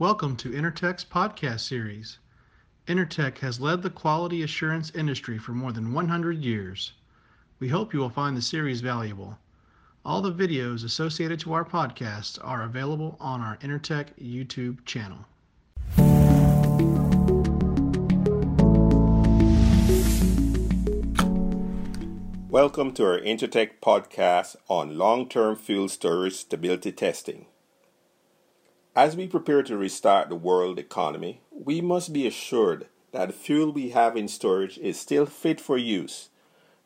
Welcome to Intertek's podcast series. Intertek has led the quality assurance industry for more than 100 years. We hope you will find the series valuable. All the videos associated to our podcast are available on our Intertek YouTube channel. Welcome to our Intertek podcast on long term fuel storage stability testing. As we prepare to restart the world economy, we must be assured that the fuel we have in storage is still fit for use.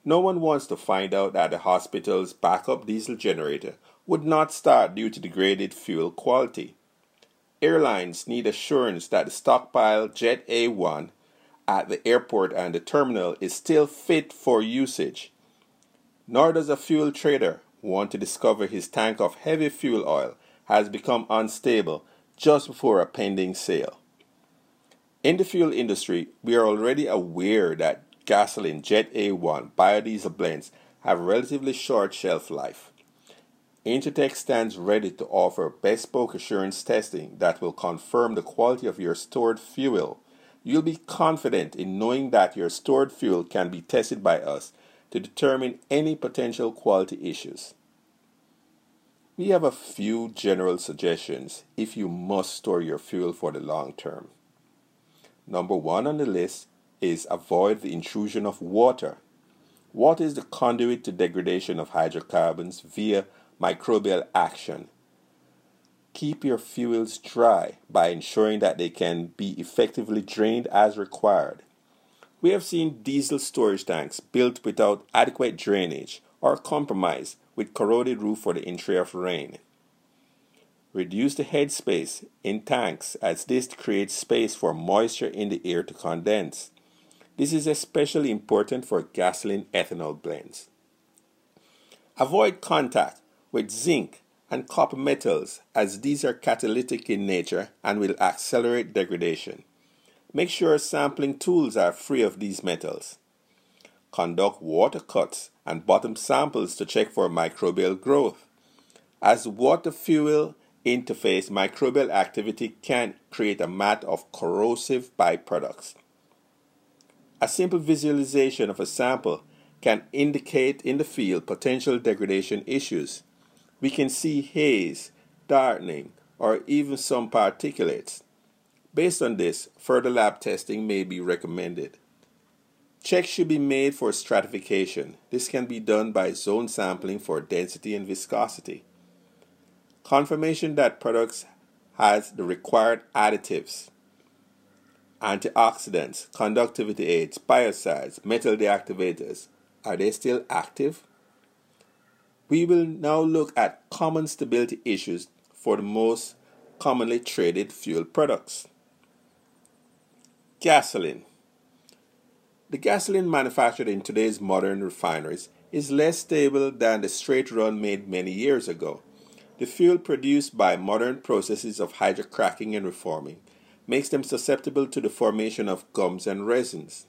No one wants to find out that the hospital's backup diesel generator would not start due to degraded fuel quality. Airlines need assurance that the stockpile Jet A1 at the airport and the terminal is still fit for usage. Nor does a fuel trader want to discover his tank of heavy fuel oil has become unstable just before a pending sale. In the fuel industry, we are already aware that gasoline Jet A1 biodiesel blends have relatively short shelf life. Intertek stands ready to offer bespoke assurance testing that will confirm the quality of your stored fuel. You'll be confident in knowing that your stored fuel can be tested by us to determine any potential quality issues. We have a few general suggestions if you must store your fuel for the long term. Number one on the list is avoid the intrusion of water. Water is the conduit to degradation of hydrocarbons via microbial action. Keep your fuels dry by ensuring that they can be effectively drained as required. We have seen diesel storage tanks built without adequate drainage or compromised with corroded roof for the entry of rain. Reduce the headspace in tanks as this creates space for moisture in the air to condense. This is especially important for gasoline ethanol blends. Avoid contact with zinc and copper metals as these are catalytic in nature and will accelerate degradation. Make sure sampling tools are free of these metals. Conduct water cuts and bottom samples to check for microbial growth. As water fuel interface, microbial activity can create a mat of corrosive byproducts. A simple visualization of a sample can indicate in the field potential degradation issues. We can see haze, darkening, or even some particulates. Based on this, further lab testing may be recommended. Checks should be made for stratification. This can be done by zone sampling for density and viscosity. Confirmation that products has the required additives, antioxidants, conductivity aids, biocides, metal deactivators. Are they still active? We will now look at common stability issues for the most commonly traded fuel products. Gasoline. The gasoline manufactured in today's modern refineries is less stable than the straight run made many years ago. The fuel produced by modern processes of hydrocracking and reforming makes them susceptible to the formation of gums and resins.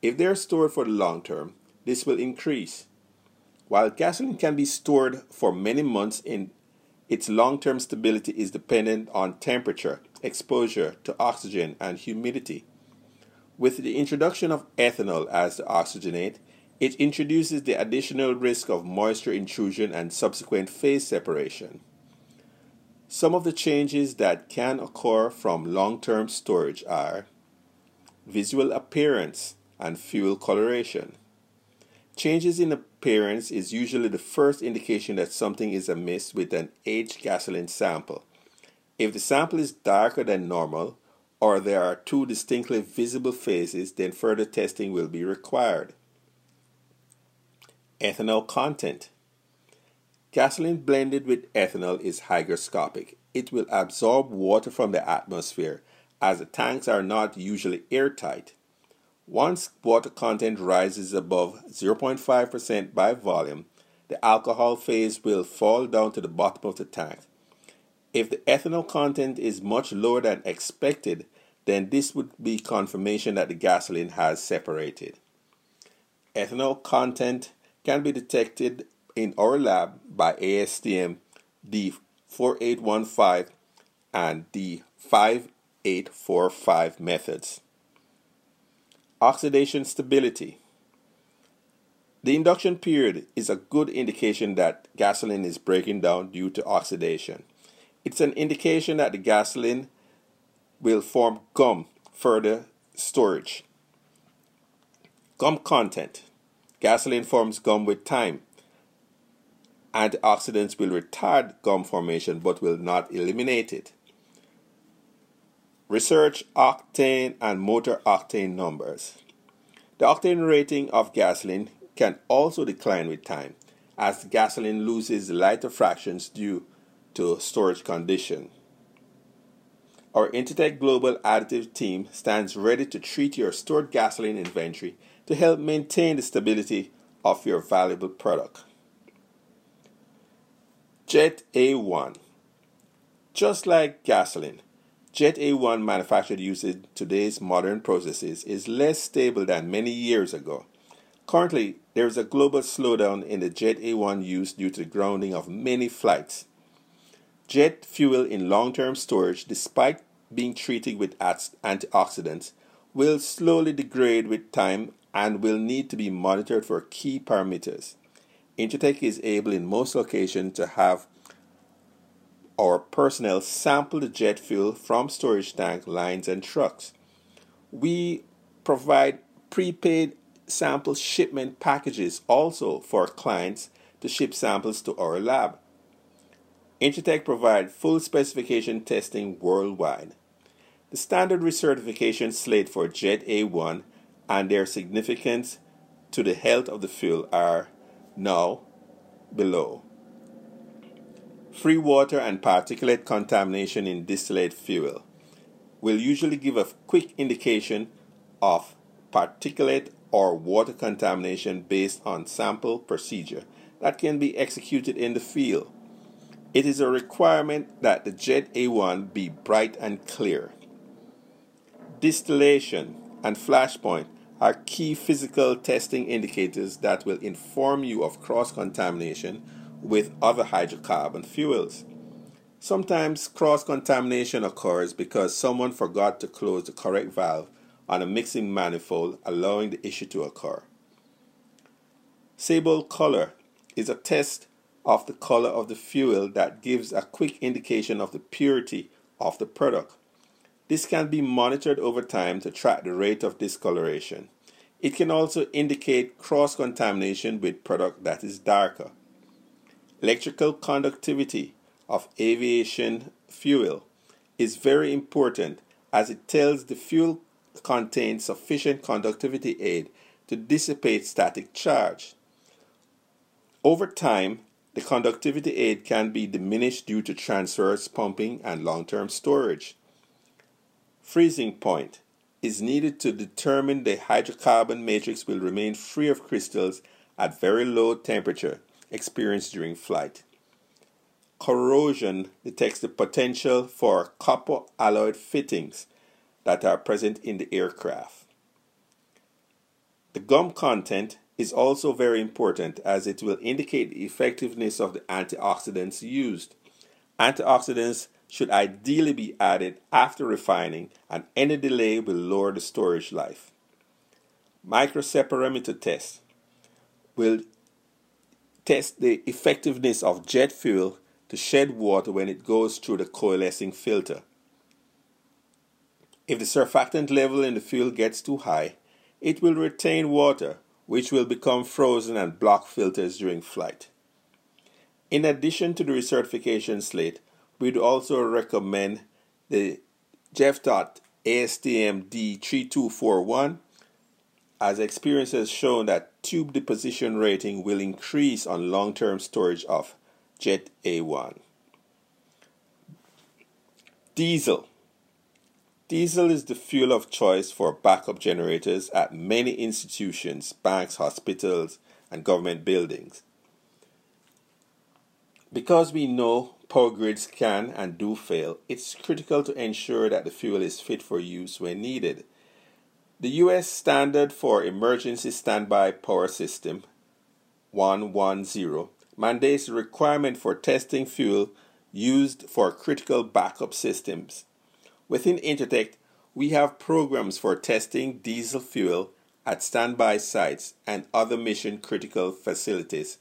If they are stored for the long term, this will increase. While gasoline can be stored for many months in its long term stability is dependent on temperature, exposure to oxygen, and humidity. With the introduction of ethanol as the oxygenate, it introduces the additional risk of moisture intrusion and subsequent phase separation. Some of the changes that can occur from long term storage are visual appearance and fuel coloration. Changes in appearance is usually the first indication that something is amiss with an aged gasoline sample. If the sample is darker than normal, or there are two distinctly visible phases, then further testing will be required. Ethanol content. Gasoline blended with ethanol is hygroscopic. It will absorb water from the atmosphere as the tanks are not usually airtight. Once water content rises above 0.5% by volume, the alcohol phase will fall down to the bottom of the tank. If the ethanol content is much lower than expected, then this would be confirmation that the gasoline has separated. Ethanol content can be detected in our lab by ASTM D4815 and D5845 methods. Oxidation stability. The induction period is a good indication that gasoline is breaking down due to oxidation. It's an indication that the gasoline will form gum further storage. Gum content. Gasoline forms gum with time. Antioxidants will retard gum formation but will not eliminate it. Research octane and motor octane numbers. The octane rating of gasoline can also decline with time as gasoline loses lighter fractions due to storage condition. Our Intertek Global Additive team stands ready to treat your stored gasoline inventory to help maintain the stability of your valuable product. Jet A1 Just like gasoline, Jet A1 manufactured using today's modern processes is less stable than many years ago. Currently, there is a global slowdown in the Jet A1 use due to the grounding of many flights. Jet fuel in long term storage, despite being treated with antioxidants, will slowly degrade with time and will need to be monitored for key parameters. Intertek is able in most locations to have our personnel sample the jet fuel from storage tank lines and trucks. We provide prepaid sample shipment packages also for clients to ship samples to our lab. Intertek provides full specification testing worldwide. The standard recertification slate for Jet A1 and their significance to the health of the fuel are now below. Free water and particulate contamination in distillate fuel will usually give a quick indication of particulate or water contamination based on sample procedure that can be executed in the field. It is a requirement that the Jet A1 be bright and clear. Distillation and flashpoint are key physical testing indicators that will inform you of cross contamination with other hydrocarbon fuels. Sometimes cross contamination occurs because someone forgot to close the correct valve on a mixing manifold, allowing the issue to occur. Saybolt color is a test of the color of the fuel that gives a quick indication of the purity of the product. This can be monitored over time to track the rate of discoloration. It can also indicate cross contamination with product that is darker. Electrical conductivity of aviation fuel is very important as it tells the fuel contains sufficient conductivity aid to dissipate static charge. Over time, the conductivity aid can be diminished due to transverse pumping and long term storage. Freezing point is needed to determine the hydrocarbon matrix will remain free of crystals at very low temperature experienced during flight. Corrosion detects the potential for copper alloyed fittings that are present in the aircraft. The gum content is also very important as it will indicate the effectiveness of the antioxidants used. Antioxidants should ideally be added after refining, and any delay will lower the storage life. Microseparometer test will test the effectiveness of jet fuel to shed water when it goes through the coalescing filter. If the surfactant level in the fuel gets too high, it will retain water, which will become frozen and block filters during flight. In addition to the recertification slate, we'd also recommend the JFTOT ASTM D3241 as experience has shown that tube deposition rating will increase on long-term storage of Jet A1. Diesel. Diesel is the fuel of choice for backup generators at many institutions, banks, hospitals, and government buildings. Because we know power grids can and do fail, it's critical to ensure that the fuel is fit for use when needed. The US standard for emergency standby power system 110 mandates the requirement for testing fuel used for critical backup systems. Within Intertek, we have programs for testing diesel fuel at standby sites and other mission critical facilities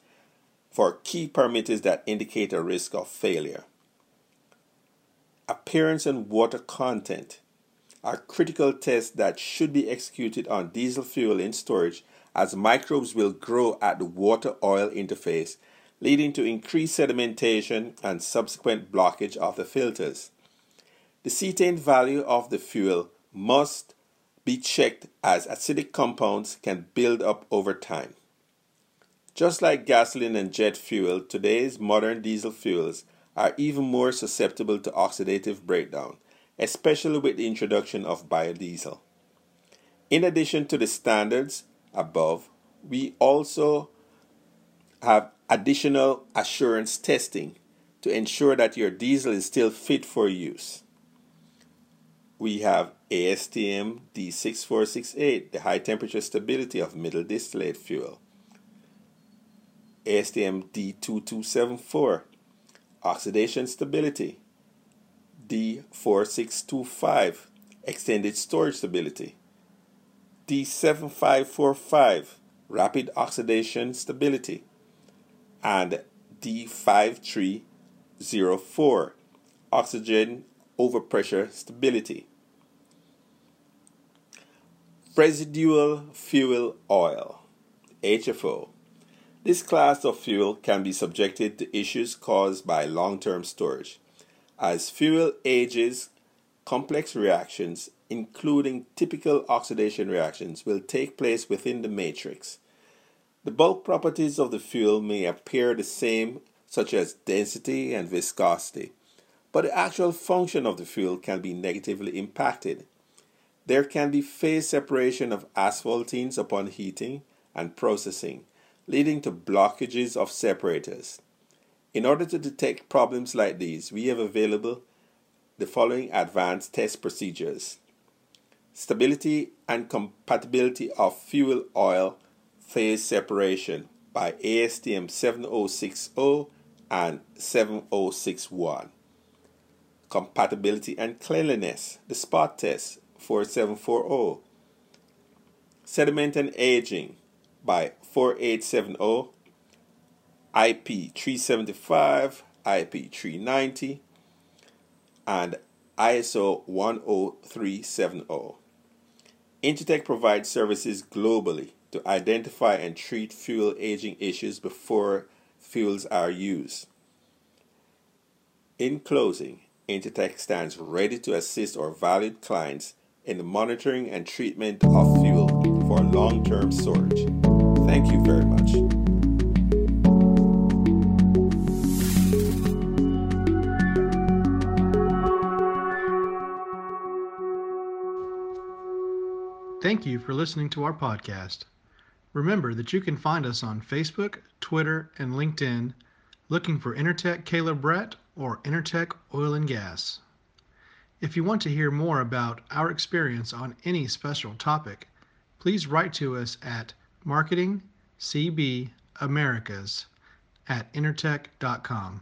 for key parameters that indicate a risk of failure. Appearance and water content are critical tests that should be executed on diesel fuel in storage as microbes will grow at the water oil interface, leading to increased sedimentation and subsequent blockage of the filters. The cetane value of the fuel must be checked as acidic compounds can build up over time. Just like gasoline and jet fuel, today's modern diesel fuels are even more susceptible to oxidative breakdown, especially with the introduction of biodiesel. In addition to the standards above, we also have additional assurance testing to ensure that your diesel is still fit for use. We have ASTM D6468, the high temperature stability of middle distillate fuel. ASTM D2274, oxidation stability. D4625, extended storage stability. D7545, rapid oxidation stability. And D5304, oxygen overpressure stability. Residual fuel oil, HFO. This class of fuel can be subjected to issues caused by long term storage. As fuel ages, complex reactions, including typical oxidation reactions, will take place within the matrix. The bulk properties of the fuel may appear the same, such as density and viscosity, but the actual function of the fuel can be negatively impacted. There can be phase separation of asphaltenes upon heating and processing, leading to blockages of separators. In order to detect problems like these, we have available the following advanced test procedures. Stability and compatibility of fuel oil phase separation by ASTM 7060 and 7061. Compatibility and cleanliness, the spot test 4740. Sediment and Aging by 4870, IP 375, IP 390, and ISO 10370. Intertek provides services globally to identify and treat fuel aging issues before fuels are used. In closing, Intertek stands ready to assist our valued clients in the monitoring and treatment of fuel for long term storage. Thank you very much. Thank you for listening to our podcast. Remember that you can find us on Facebook, Twitter, and LinkedIn looking for Intertek Caleb Brett or Intertek Oil and Gas. If you want to hear more about our experience on any special topic, please write to us at marketingcbamericas at intertek.com.